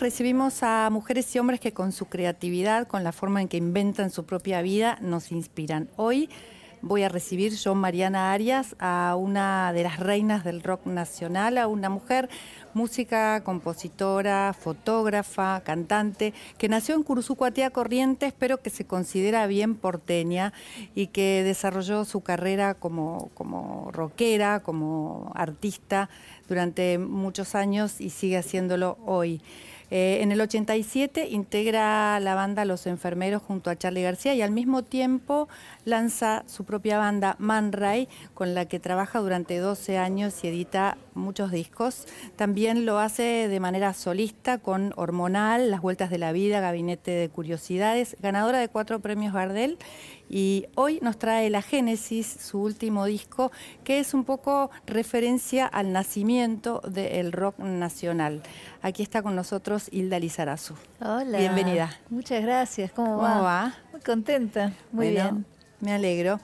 Recibimos a mujeres y hombres que con su creatividad, con la forma en que inventan su propia vida, nos inspiran. Hoy voy a recibir yo, Mariana Arias, a una de las reinas del rock nacional, a una mujer música, compositora, fotógrafa, cantante, que nació en Curuzucuatía Corrientes, pero que se considera bien porteña y que desarrolló su carrera como, como rockera, como artista durante muchos años y sigue haciéndolo hoy. Eh, en el 87 integra la banda Los Enfermeros junto a Charlie García y al mismo tiempo lanza su propia banda Man Ray, con la que trabaja durante 12 años y edita muchos discos. También lo hace de manera solista con Hormonal, Las Vueltas de la Vida, Gabinete de Curiosidades, ganadora de cuatro premios Gardel y hoy nos trae La Génesis, su último disco, que es un poco referencia al nacimiento del rock nacional. Aquí está con nosotros Hilda Lizarazu. Hola. Bienvenida. Muchas gracias. ¿Cómo, ¿Cómo va? Muy contenta. Muy Bueno, bien. Me alegro.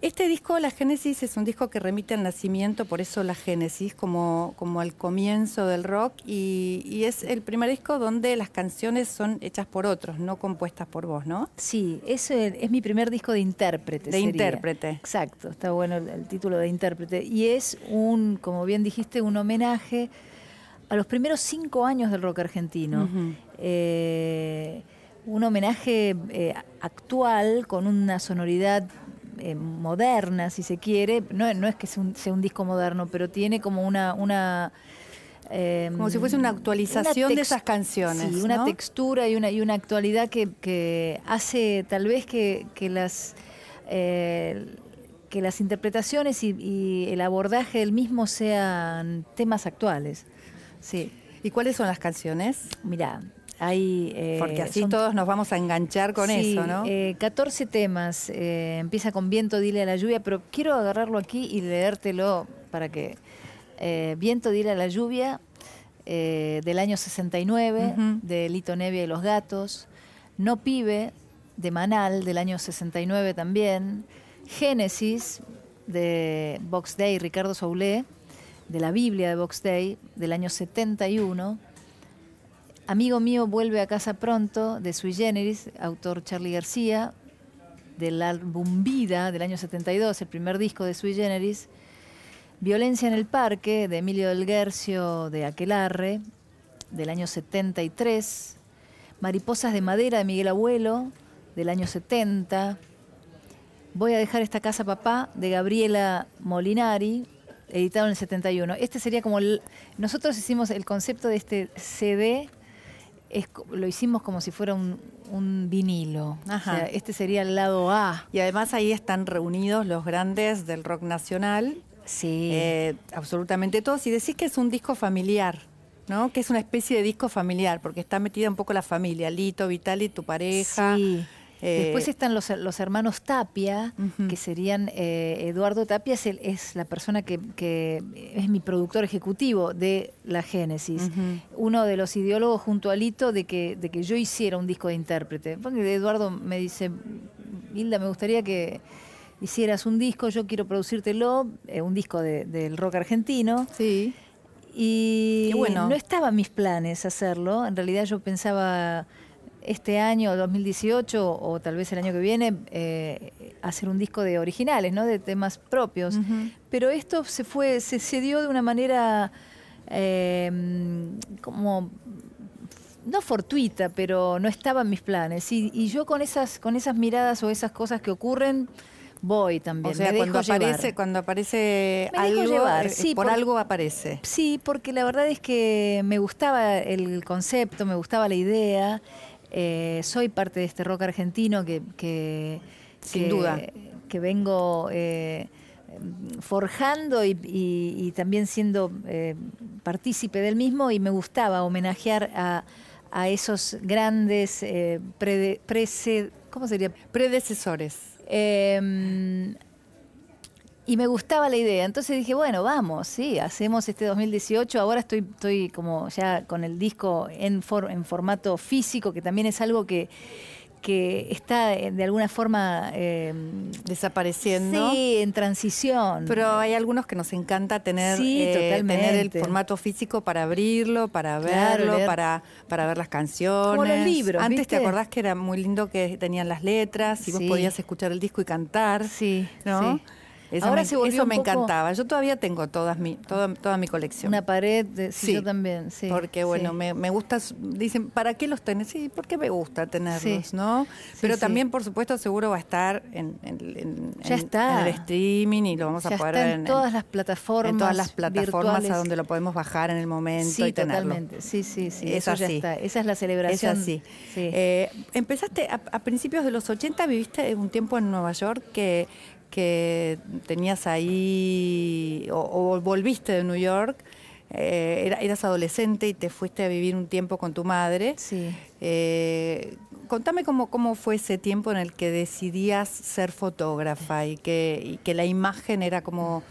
Este disco, La Génesis, es un disco que remite al nacimiento, por eso La Génesis, como, como al comienzo del rock, y, y es el primer disco donde las canciones son hechas por otros, no compuestas por vos, ¿no? Sí, ese es mi primer disco de intérprete. De sería. intérprete. Exacto, está bueno el, el título de intérprete. Y es un, como bien dijiste, un homenaje a los primeros cinco años del rock argentino. Eh, un homenaje eh, actual con una sonoridad eh, moderna, si se quiere. No, no es que sea un, sea un disco moderno, pero tiene como una... una eh, Como si fuese una actualización de esas canciones, Sí, una ¿no? textura y una, y una actualidad que, que hace tal vez que, que las... eh, que las interpretaciones y, y el abordaje del mismo sean temas actuales. Sí, ¿Y cuáles son las canciones? mira, hay... eh, Porque así son- todos nos vamos a enganchar con Sí, eso, ¿no? eh, 14 temas, eh, empieza con Viento, dile a la lluvia, pero quiero agarrarlo aquí y leértelo para que... eh, Viento, dile a la lluvia, del año 69, Ujú. de Lito Nevia y los gatos. No pibe, de Manal, del año 69 también. Génesis, de Box Day, Ricardo Soulé, de la Biblia de Box Day, del año 71. Amigo mío vuelve a casa pronto, de Sui Generis, autor Charlie García, del álbum Vida del año 72, el primer disco de Sui Generis. Violencia en el Parque, de Emilio del Guercio, de Aquelarre, del año 73. Mariposas de Madera, de Miguel Abuelo, del año 70. Voy a dejar esta casa, papá, de Gabriela Molinari, editado en el 71. Este sería como... nosotros hicimos el concepto de este CD, es lo hicimos como si fuera un, un vinilo. Ajá. O sea, este sería el lado A. Y además ahí están reunidos los grandes del rock nacional, Sí. eh, absolutamente todos. Y decís que es un disco familiar, ¿no? Que es una especie de disco familiar, porque está metida un poco la familia, Lito, Vitali, tu pareja. Sí. Eh, Después están los, los hermanos Tapia, que serían eh, Eduardo Tapia, es, el- es la persona que, que es mi productor ejecutivo de la Génesis. Uno de los ideólogos junto a Lito de que, de que yo hiciera un disco de intérprete. Porque Eduardo me dice, Hilda, me gustaría que hicieras un disco, yo quiero producírtelo, eh, un disco de- del rock argentino. Sí. Y Qué bueno. no estaba en mis planes hacerlo. En realidad yo pensaba este año, 2018, o tal vez el año que viene, eh, hacer un disco de originales, ¿no? De temas propios. Pero esto se fue, se, se dio de una manera eh, como no fortuita, pero no estaba en mis planes. Y, y yo con esas, con esas miradas o esas cosas que ocurren, voy también. O sea, me cuando dejo llevar. aparece, cuando aparece Me algo, llevar, eh, sí, por, por- algo aparece. Sí, porque la verdad es que me gustaba el concepto, me gustaba la idea. Eh, soy parte de este rock argentino que, que- Sin que- duda. que vengo eh, forjando y, y- y también siendo eh, partícipe del mismo y me gustaba homenajear a, a esos grandes prede- prece- ¿cómo sería? Predecesores. Y me gustaba la idea. Entonces dije, bueno, vamos, sí, hacemos este 2018. Ahora estoy, estoy como ya con el disco en, en formato físico, que también es algo que, que está eh, de alguna forma eh, desapareciendo. Sí, en transición. Pero hay algunos que nos encanta tener, eh, tener el formato físico para abrirlo, para verlo, para, para ver las canciones. Como los libros. Antes te acordás que era muy lindo que tenían las letras y vos podías escuchar el disco y cantar. Sí, ¿no? Sí. Eso Ahora me, se eso me encantaba. Yo todavía tengo todas mi, toda, toda mi colección. Una pared, de, sí, yo también, sí. Porque bueno, me, me, gusta, dicen, ¿para qué los tenés? Sí, porque me gusta tenerlos, ¿no? Pero también, por supuesto, seguro va a estar en, en, ya está. en el streaming y lo vamos a poder ver en, todas las plataformas. En todas las plataformas a donde lo podemos bajar en el momento y tenerlo. Totalmente. Sí, sí, sí. Eso, ya está. Esa es la celebración. Es así. Eh, empezaste a, a principios de los 80, viviste un tiempo en Nueva York que que tenías ahí o, volviste de New York. Eh, eras adolescente y te fuiste a vivir un tiempo con tu madre. Sí. Eh, contame cómo, cómo fue ese tiempo en el que decidías ser fotógrafa y que, y que la imagen era como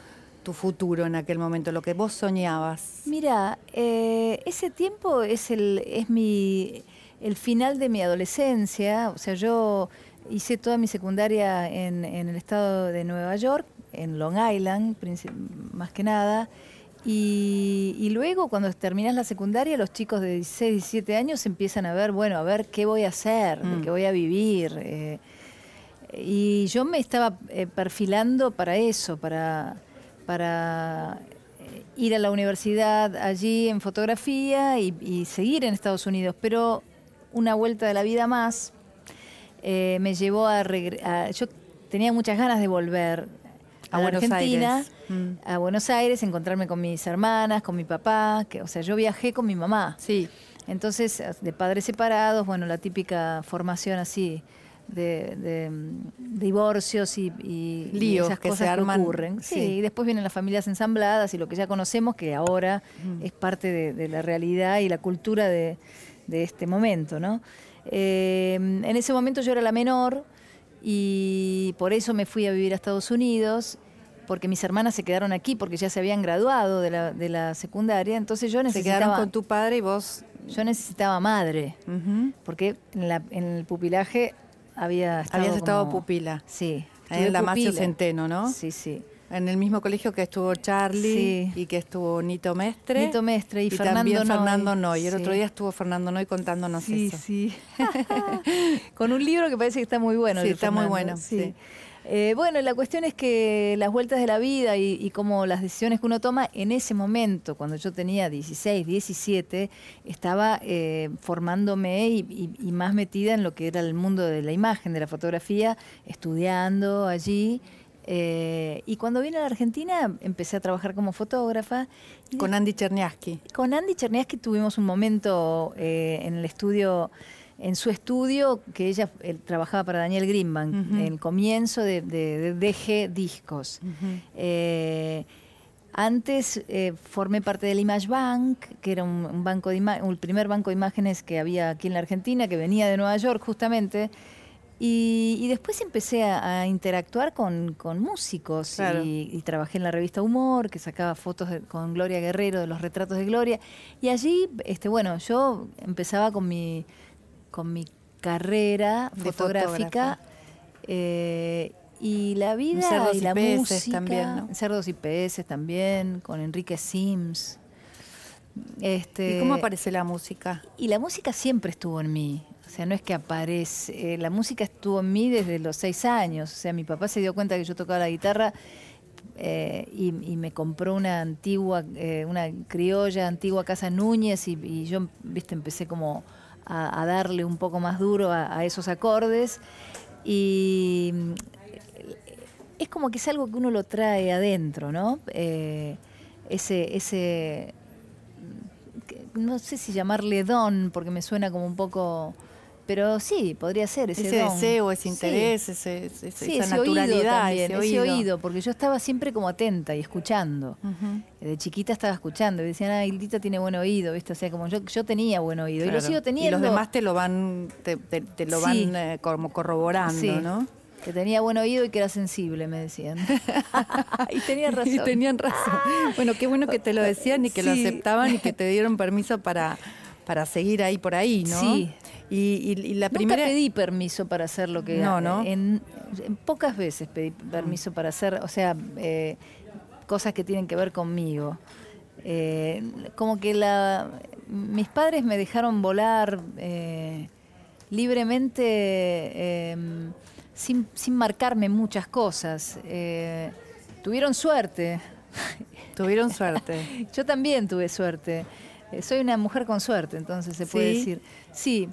tu futuro en aquel momento, lo que vos soñabas. Mira, eh, ese tiempo es el es mi el final de mi adolescencia, o sea, yo Hice toda mi secundaria en, el estado de Nueva York, en Long Island, más que nada. Y, luego, cuando terminas la secundaria, los chicos de 16, 17 años empiezan a ver, bueno, a ver qué voy a hacer, de mm. qué voy a vivir. Eh, y yo me estaba eh, perfilando para eso, para, para eh, ir a la universidad allí en fotografía y, y seguir en Estados Unidos. Pero una vuelta de la vida más, eh, me llevó a, Yo tenía muchas ganas de volver a, Argentina, mm. a Buenos Aires, encontrarme con mis hermanas, con mi papá, que, o sea, yo viajé con mi mamá. Sí. Entonces, de padres separados, bueno, la típica formación así de, divorcios y, Líos esas que cosas se arman. que ocurren. Sí, y después vienen las familias ensambladas y lo que ya conocemos, que ahora mm. es parte de, la realidad y la cultura de, de este momento, ¿no? Eh, en ese momento yo era la menor y por eso me fui a vivir a Estados Unidos, porque mis hermanas se quedaron aquí porque ya se habían graduado de la, de la secundaria, entonces yo necesitaba... Se quedaron con tu padre y vos... Yo necesitaba madre, porque en, la, en, el pupilaje había estado Habías estado pupila. Sí. En el Damasio Centeno, ¿no? Sí, sí. En el mismo colegio que estuvo Charlie y que estuvo Nito Mestre. Nito Mestre y, Fernando también Noy. Fernando Noy. El otro día estuvo Fernando Noy contándonos sí, eso. Sí, Con un libro que parece que está muy bueno. Sí, está muy bueno. Sí. Eh, bueno, la cuestión es que las vueltas de la vida y, y, como las decisiones que uno toma en ese momento, cuando yo tenía 16, 17, estaba eh, formándome y, y, más metida en lo que era el mundo de la imagen, de la fotografía, estudiando allí eh, y cuando vine a la Argentina empecé a trabajar como fotógrafa. Con Andy Cherniaski. Con Andy Cherniaski tuvimos un momento eh, en el estudio, en su estudio, que ella trabajaba para Daniel Greenbank, en el comienzo de, DG Discos. Eh, antes formé parte del Image Bank, que era un, banco de el primer banco de imágenes que había aquí en la Argentina, que venía de Nueva York justamente. Y, después empecé a, interactuar con, músicos y, trabajé en la revista Humor, que sacaba fotos con Gloria Guerrero de los retratos de Gloria. Y allí, este, bueno, yo empezaba con mi, con mi carrera fotográfica. Eh, y la vida y, la música también, Cerdos y peces también, con Enrique Sims. Este, ¿Y cómo aparece la música? Y la música siempre estuvo en mí. Sea, no es que aparece. Eh, la música estuvo en mí desde los seis años. O sea, mi papá se dio cuenta que yo tocaba la guitarra eh, y, me compró una antigua, eh, una criolla antigua Casa Núñez y, yo, viste, empecé como a, darle un poco más duro a, esos acordes. Y es como que es algo que uno lo trae adentro, ¿no? ese, ese, no sé si llamarle don, porque me suena como un poco pero sí, podría ser ese, ese deseo, ese interés, ese, esa naturalidad, ese, oído. porque yo estaba siempre como atenta y escuchando. De chiquita estaba escuchando y decían, ah, Hildita tiene buen oído, ¿viste? O sea, como yo, yo tenía buen oído y lo sigo teniendo. Y los demás te lo van, te, lo van eh, como corroborando, ¿no? Que tenía buen oído y que era sensible, me decían. y tenían razón. Y tenían razón. Bueno, qué bueno que te lo decían y que lo aceptaban y que te dieron permiso para, para seguir ahí por ahí, ¿no? Sí. Y, y- y la primera... Nunca pedí permiso para hacer lo que... No, ¿no? En, en pocas veces pedí permiso para hacer, o sea, eh, cosas que tienen que ver conmigo. Eh, como que la, mis padres me dejaron volar eh, libremente eh, sin, sin marcarme muchas cosas. Tuvieron suerte. Tuvieron suerte. Yo también tuve suerte. Soy una mujer con suerte, entonces se puede ¿Sí? decir. Sí,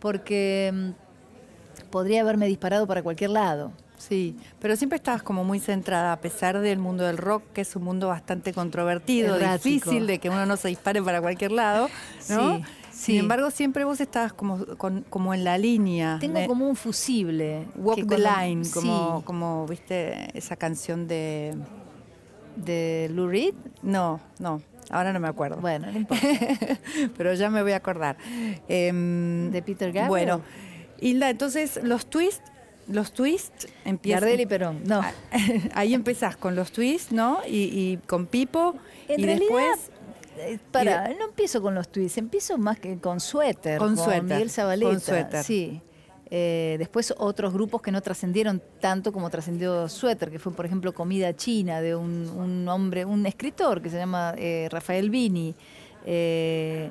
porque mm, podría haberme disparado para cualquier lado. Sí, pero siempre estabas como muy centrada, a pesar del mundo del rock, que es un mundo bastante controvertido, Errático. difícil de que uno no se dispare para cualquier lado, ¿no? Sí, Sin sí. embargo, siempre vos estabas como, con- como en la línea. Tengo de como un fusible. Walk the Line, como, sí, como, viste, esa canción de... de Lou Reed. No, no, ahora no me acuerdo. Bueno, no importa. pero ya me voy a acordar. Em, ¿De Peter Gabriel? Bueno, Hilda, entonces los twists, los twists empiezan... Gardel y Perón. No. Ahí empezás con los twists, ¿no? Y, y con Pipo. En y realidad, después. eh, para, no empiezo con los tweets, empiezo más que con Suéter. Con Suéter, Miguel Zabaleta. con Suéter. Sí. Eh, después otros grupos que no trascendieron tanto como trascendió Suéter, que fue por ejemplo Comida China de un, un hombre, un escritor que se llama eh, Rafael Vini. Eh,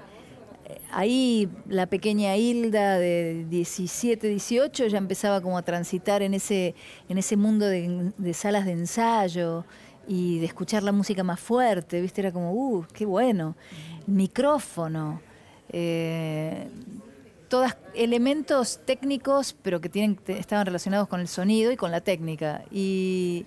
ahí la pequeña Hilda de 17, 18 ya empezaba como a transitar en ese, en ese mundo de, de salas de ensayo y de escuchar la música más fuerte, ¿viste? Era como, uh, qué bueno. Micrófono. eh, todas elementos técnicos, pero que tienen, estaban relacionados con el sonido y con la técnica. Y,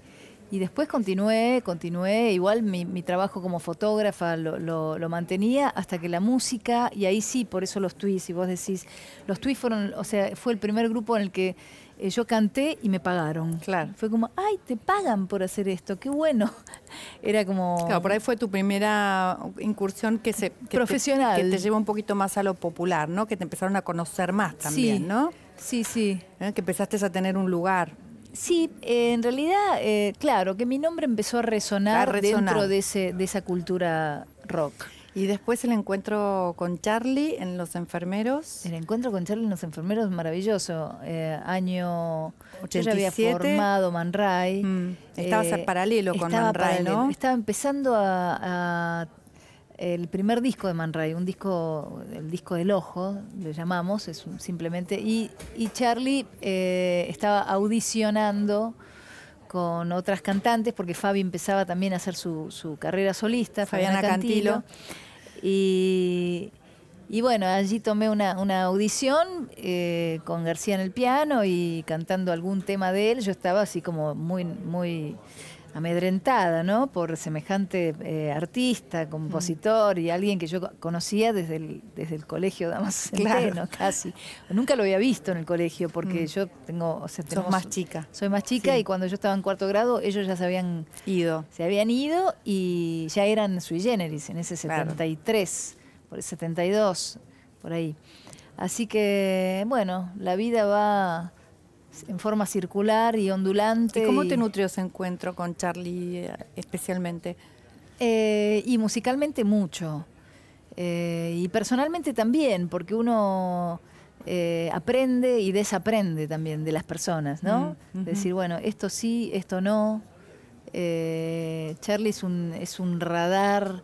y después continué, continué, igual mi, mi trabajo como fotógrafa lo, lo- lo mantenía hasta que la música, y ahí sí, por eso los tweets, y vos decís, los tweets fueron, o sea, fue el primer grupo en el que eh, yo canté y me pagaron. Claro. Fue como, ay, te pagan por hacer esto, qué bueno. Era como... Claro, por ahí fue tu primera incursión que se que te- Profesional. que te llevó un poquito más a lo popular, ¿no? Que te empezaron a conocer más también, Sí. ¿no? Sí, sí. ¿Eh? Que empezaste a tener un lugar. Sí, eh, en realidad, eh, claro, que mi nombre empezó a resonar, A resonar. dentro de, ese, de esa cultura rock. Y después el encuentro con Charlie en Los Enfermeros. El encuentro con Charlie y los enfermeros maravilloso. Eh, año. Yo ya había 87. formado Man Ray. Eh, Mm. Estabas al paralelo con Man Ray. ¿no? Estaba empezando a, a- el primer disco de Man Ray, un disco, el disco del ojo, le llamamos, es un- simplemente. Y, y Charlie eh, estaba audicionando con otras cantantes, porque Fabi empezaba también a hacer su, su carrera solista, Fabiana Fabiana Cantilo. Cantilo. Y, y bueno, allí tomé una, una audición eh, con García en el piano y cantando algún tema de él. Yo estaba así como muy, muy amedrentada, ¿no? Por semejante eh, artista, compositor y alguien que yo co- conocía desde el, desde el colegio Damas Claro. Casi. Nunca lo había visto en el colegio porque Mm. yo tengo... O sea, Sos tenemos- más chica. Soy más chica Sí. y cuando yo estaba en cuarto grado ellos ya se habían Ido. se habían ido y ya eran sui generis en ese Claro. 73, por el 72, por ahí. Así que, bueno, la vida va en forma circular y ondulante. ¿Y cómo y- te nutrió ese encuentro con Charlie eh, especialmente? Eh, y musicalmente mucho. Eh, y personalmente también, porque uno eh, aprende y desaprende también de las personas, ¿no? Mm. Decir, bueno, esto sí, esto no. Charlie es un, es un radar,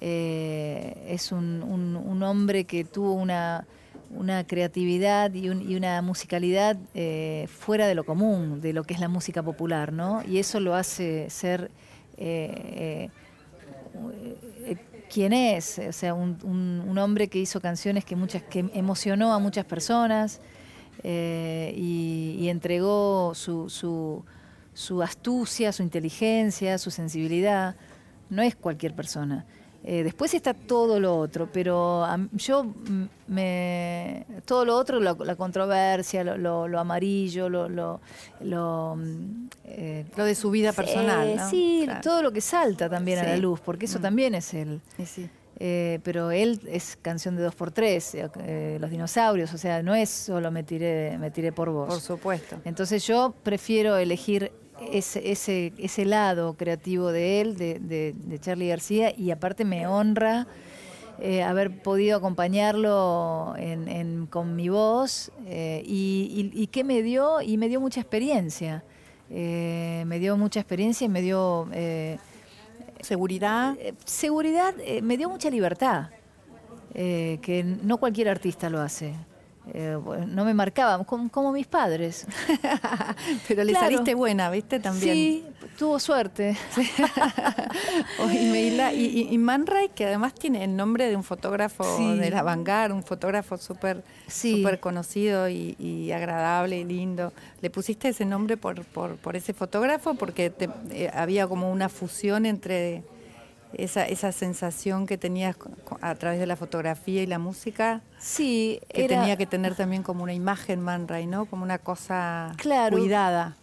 es un, un- un hombre que tuvo una, una creatividad y, un- y una musicalidad eh, fuera de lo común, de lo que es la música popular, ¿no? Y eso lo hace ser eh, eh, eh, quien es, o sea, un, un- un hombre que hizo canciones que muchas que emocionó a muchas personas eh, y, y entregó su, su, su astucia, su inteligencia, su sensibilidad. No es cualquier persona. Eh, después está todo lo otro, pero a yo mm, me todo lo otro, lo- la controversia, lo, lo- lo amarillo, lo, lo, lo, mm, eh, Lo de su vida personal, eh, ¿no? Sí, Claro. todo lo que salta también a la luz, porque eso Mm. también es Y sí. Eh, pero él es canción de 2x3, eh, Los dinosaurios, o sea, no es solo me tiré, me tiré por vos. Por supuesto. Entonces yo prefiero elegir ese, ese, ese lado creativo de él, de, de, Charlie García, y aparte me honra eh, haber podido acompañarlo en, con mi voz y, y, qué me dio, y me dio mucha experiencia. me dio mucha experiencia y me dio Seguridad. Eh, seguridad eh, me dio mucha libertad, eh, que no cualquier artista lo hace. No me marcaba, como, mis padres. Pero le saliste buena, ¿viste? También. Sí, tuvo suerte. y, y, Man Ray, que además tiene el nombre de un fotógrafo de la vanguardia, un fotógrafo súper super conocido y, agradable y lindo. ¿Le pusiste ese nombre por, por, por ese fotógrafo? Porque eh, había como una fusión entre esa, esa sensación que tenías a través de la fotografía y la música. Sí, que tenía que tener también como una imagen Man Ray, ¿no? Como una cosa cuidada.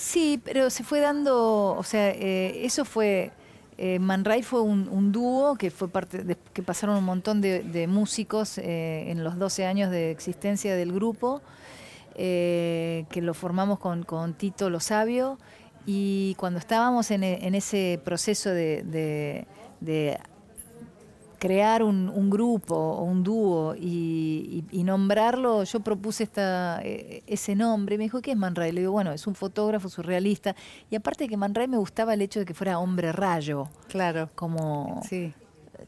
Sí, pero se fue dando, o sea, eh, eso fue, eh, Man Ray fue un, dúo que fue parte, de, que pasaron un montón de, músicos eh, en los 12 años de existencia del grupo, que lo formamos con, con, Tito Lo Sabio, y cuando estábamos en, ese proceso de crear un, grupo o un dúo y, nombrarlo, yo propuse esta, eh, ese nombre. Me dijo, ¿qué es Man Ray? Le digo, bueno, es un fotógrafo surrealista. Y aparte de que Man Ray me gustaba el hecho de que fuera hombre rayo. Claro. Como. Sí.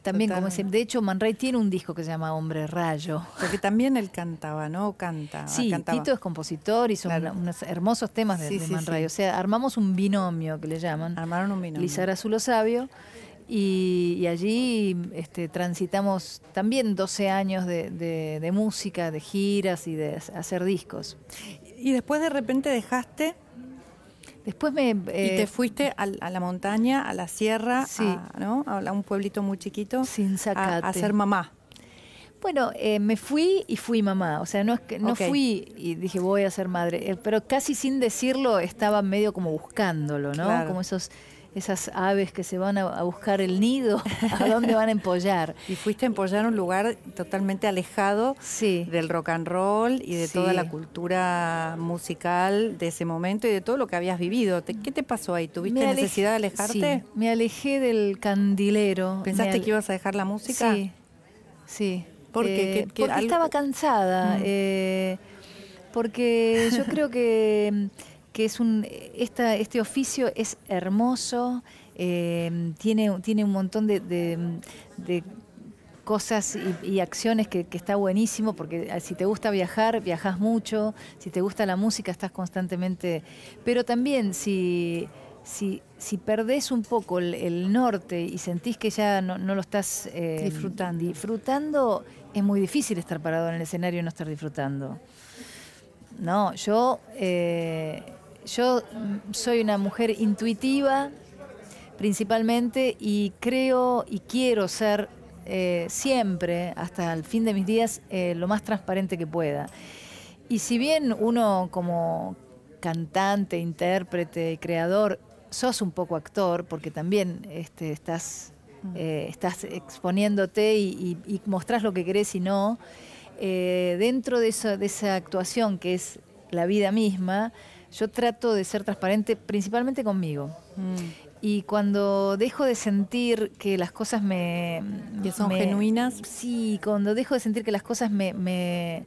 También como ese, de hecho Man Ray tiene un disco que se llama Hombre Rayo. Porque también él cantaba, ¿no? Canta. Sí, Tito es compositor y son unos hermosos temas de, Man Ray. O sea, armamos un binomio que le llaman. Armaron un binomio. Lizara Zulo Sabio y, allí este, transitamos también 12 años de, música, de giras y de hacer discos. Y después de repente dejaste Después me... y te eh, fuiste a, la montaña, a la sierra, a, ¿no? a un pueblito muy chiquito, sin a, a, ser mamá. Bueno, eh, me fui y fui mamá. O sea, no, es que, no fui y dije voy a ser madre, eh, pero casi sin decirlo estaba medio como buscándolo, ¿no? Como esos esas aves que se van a, buscar el nido, a dónde van a empollar. Y fuiste a empollar un lugar totalmente alejado del rock and roll y de toda la cultura musical de ese momento y de todo lo que habías vivido. ¿Qué te pasó ahí? ¿Tuviste necesidad de alejarte? me alejé del candilero. ¿Pensaste que ibas a dejar la música? Sí, sí. Porque, eh, porque estaba cansada. Mm. Eh, porque yo creo que que es un, esta, este oficio es hermoso, eh, tiene, tiene un montón de, cosas y, acciones que, está buenísimo, porque ah, si te gusta viajar, viajas mucho, si te gusta la música, estás constantemente... Pero también si, si, si perdés un poco el, norte y sentís que ya no, lo estás eh, disfrutando. disfrutando, es muy difícil estar parado en el escenario y no estar disfrutando. No, yo... Eh, yo soy una mujer intuitiva principalmente y creo y quiero ser eh, siempre, hasta el fin de mis días, eh, lo más transparente que pueda. Y si bien uno como cantante, intérprete, creador, sos un poco actor, porque también este, estás, mm. eh, estás exponiéndote y, y, mostrás lo que querés y no, dentro de, de esa actuación que es la vida misma, yo trato de ser transparente principalmente conmigo. Mm. Y cuando dejo de sentir que las cosas me... Que son genuinas. Sí, cuando dejo de sentir que las cosas me...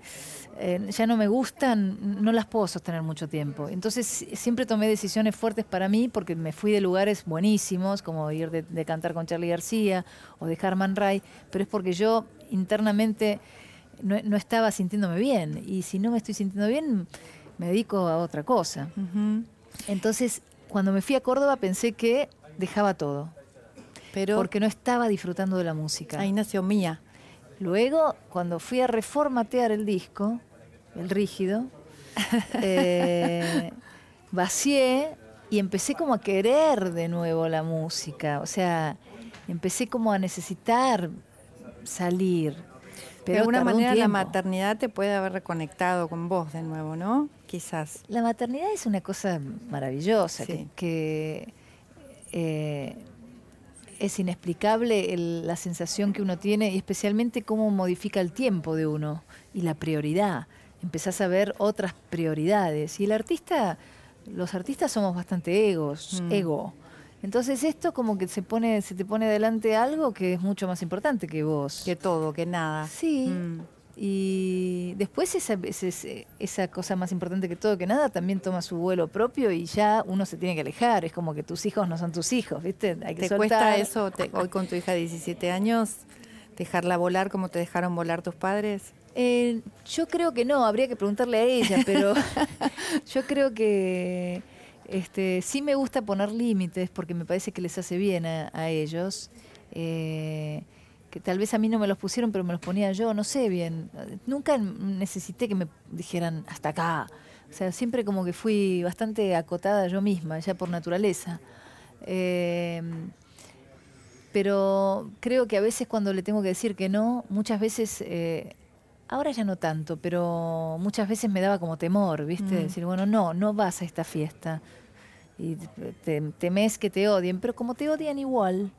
Eh, ya no me gustan, no las puedo sostener mucho tiempo. Entonces siempre tomé decisiones fuertes para mí porque me fui de lugares buenísimos, como ir de, cantar con Charlie García o de Harman Ray, pero es porque yo internamente no, no estaba sintiéndome bien. Y si no me estoy sintiendo bien, me dedico a otra cosa. Entonces, cuando me fui a Córdoba pensé que dejaba todo. Pero porque no estaba disfrutando de la música. Ahí nació mía. Luego, cuando fui a reformatear el disco, el rígido, eh, vacié y empecé como a querer de nuevo la música. O sea, empecé como a necesitar salir. Pero de alguna manera la maternidad te puede haber reconectado con vos de nuevo, ¿no? Quizás. La maternidad es una cosa maravillosa, que, eh, es inexplicable la sensación que uno tiene y especialmente cómo modifica el tiempo de uno y la prioridad. Empezás a ver otras prioridades. Y el artista, los artistas somos bastante egos, mm. ego. Entonces esto como que se pone, se te pone delante algo que es mucho más importante que vos. Que todo, que nada. Sí. Mm. Y después esa, esa, cosa más importante que todo, que nada, también toma su vuelo propio y ya uno se tiene que alejar. Es como que tus hijos no son tus hijos, ¿viste? Hay que ¿Te cuesta eso hoy con tu hija de 17 años? ¿Dejarla volar como te dejaron volar tus padres? Eh, yo creo que no, habría que preguntarle a ella, pero yo creo que este, sí me gusta poner límites porque me parece que les hace bien a, ellos. Eh, que tal vez a mí no me los pusieron, pero me los ponía yo, no sé bien. Nunca necesité que me dijeran hasta acá. O sea, siempre como que fui bastante acotada yo misma, ya por naturaleza. Eh, pero creo que a veces cuando le tengo que decir que no, muchas veces, eh, ahora ya no tanto, pero muchas veces me daba como temor, ¿viste? Mm. Decir, bueno, no, no vas a esta fiesta y te, temes que te odien, pero como te odian igual,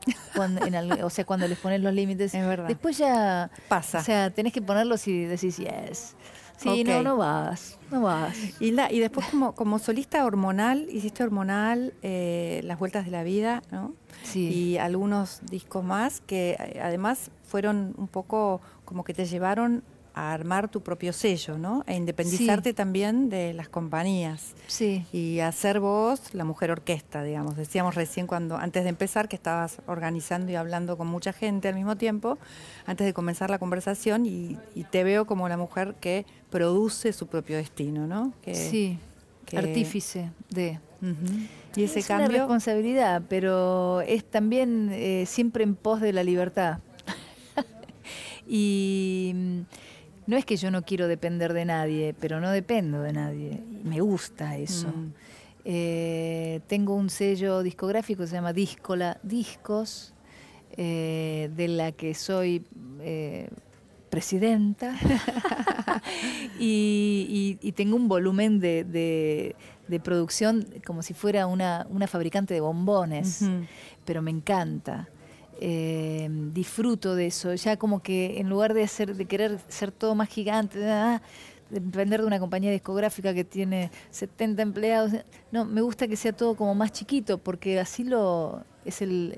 o sea, cuando les pones los límites, después ya pasa. O sea, tenés que ponerlos y decís yes. Sí, no, no vas, no vas. Y, y después como, como solista hormonal, hiciste hormonal, eh, Las Vueltas de la Vida, ¿no? Sí. Y algunos discos más que eh, además fueron un poco como que te llevaron a armar tu propio sello, ¿no? E independizarte también de las compañías. Sí. Y hacer vos la mujer orquesta, digamos. Decíamos recién cuando, antes de empezar, que estabas organizando y hablando con mucha gente al mismo tiempo, antes de comenzar la conversación, y, te veo como la mujer que produce su propio destino, ¿no? Que, sí, artífice de. Y ese es cambio. Una responsabilidad, pero es también eh, siempre en pos de la libertad. y no es que yo no quiero depender de nadie, pero no dependo de nadie. Me gusta eso. Mm. Eh, tengo un sello discográfico que se llama Discola Discos, eh, de la que soy eh, presidenta. y, tengo un volumen de, producción como si fuera una, fabricante de bombones, pero me encanta. Eh, disfruto de eso. Ya como que en lugar de, hacer, de querer ser todo más gigante, ah, depender de una compañía discográfica que tiene 70 empleados, no, me gusta que sea todo como más chiquito, porque así lo es el,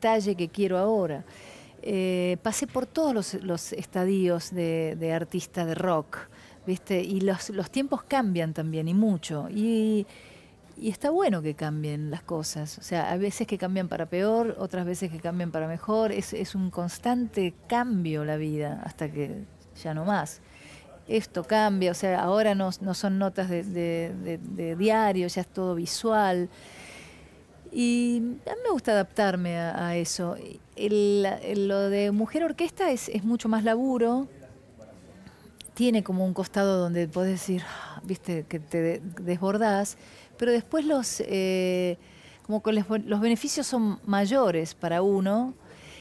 talle que quiero ahora. Eh, pasé por todos los, estadios de, de, artista de rock, ¿viste? Y los, los tiempos cambian también, y mucho. Y y está bueno que cambien las cosas. O sea, a veces que cambian para peor, otras veces que cambian para mejor. Es, un constante cambio la vida hasta que ya no más. Esto cambia, o sea, ahora no, son notas de, de, diario, ya es todo visual. Y a mí me gusta adaptarme a, eso. lo de mujer orquesta es, es mucho más laburo, tiene como un costado donde podés decir, ah, viste, que te desbordás, pero después los, eh, como que los, beneficios son mayores para uno.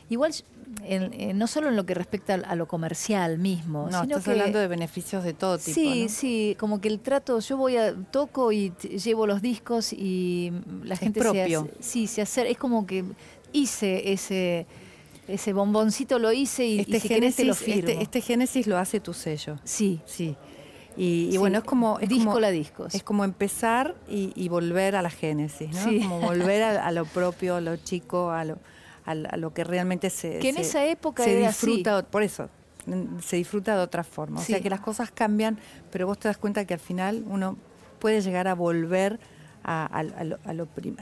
Igual, no solo en lo que respecta a lo comercial mismo. No, sino estás hablando de beneficios de todo tipo. Sí, sí, como que el trato, yo voy a, toco y llevo los discos y la gente propio. se sí, se hace, es como que hice ese ese bomboncito lo hice y, este si génesis, lo firmo. Este, este, génesis lo hace tu sello. Sí. Sí. Y, bueno, es como... Es disco como, la discos. Es como empezar y, volver a la génesis, ¿no? Como volver a, lo propio, a lo chico, a lo, a, lo que realmente se... Que en esa época se disfruta, por eso, se disfruta de otra forma. O sea que las cosas cambian, pero vos te das cuenta que al final uno puede llegar a volver a, lo, a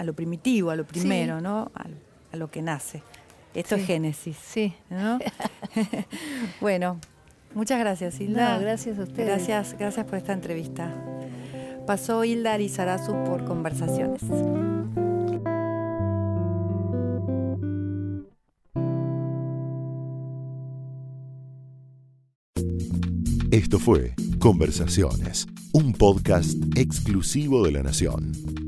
lo, primitivo, a lo primero, ¿no? A, lo que nace. Esto es Génesis. Sí. ¿no? bueno, Muchas gracias, Hilda. gracias a usted. Gracias, gracias por esta entrevista. Pasó Hilda Arizarazu por Conversaciones. Esto fue Conversaciones, un podcast exclusivo de La Nación.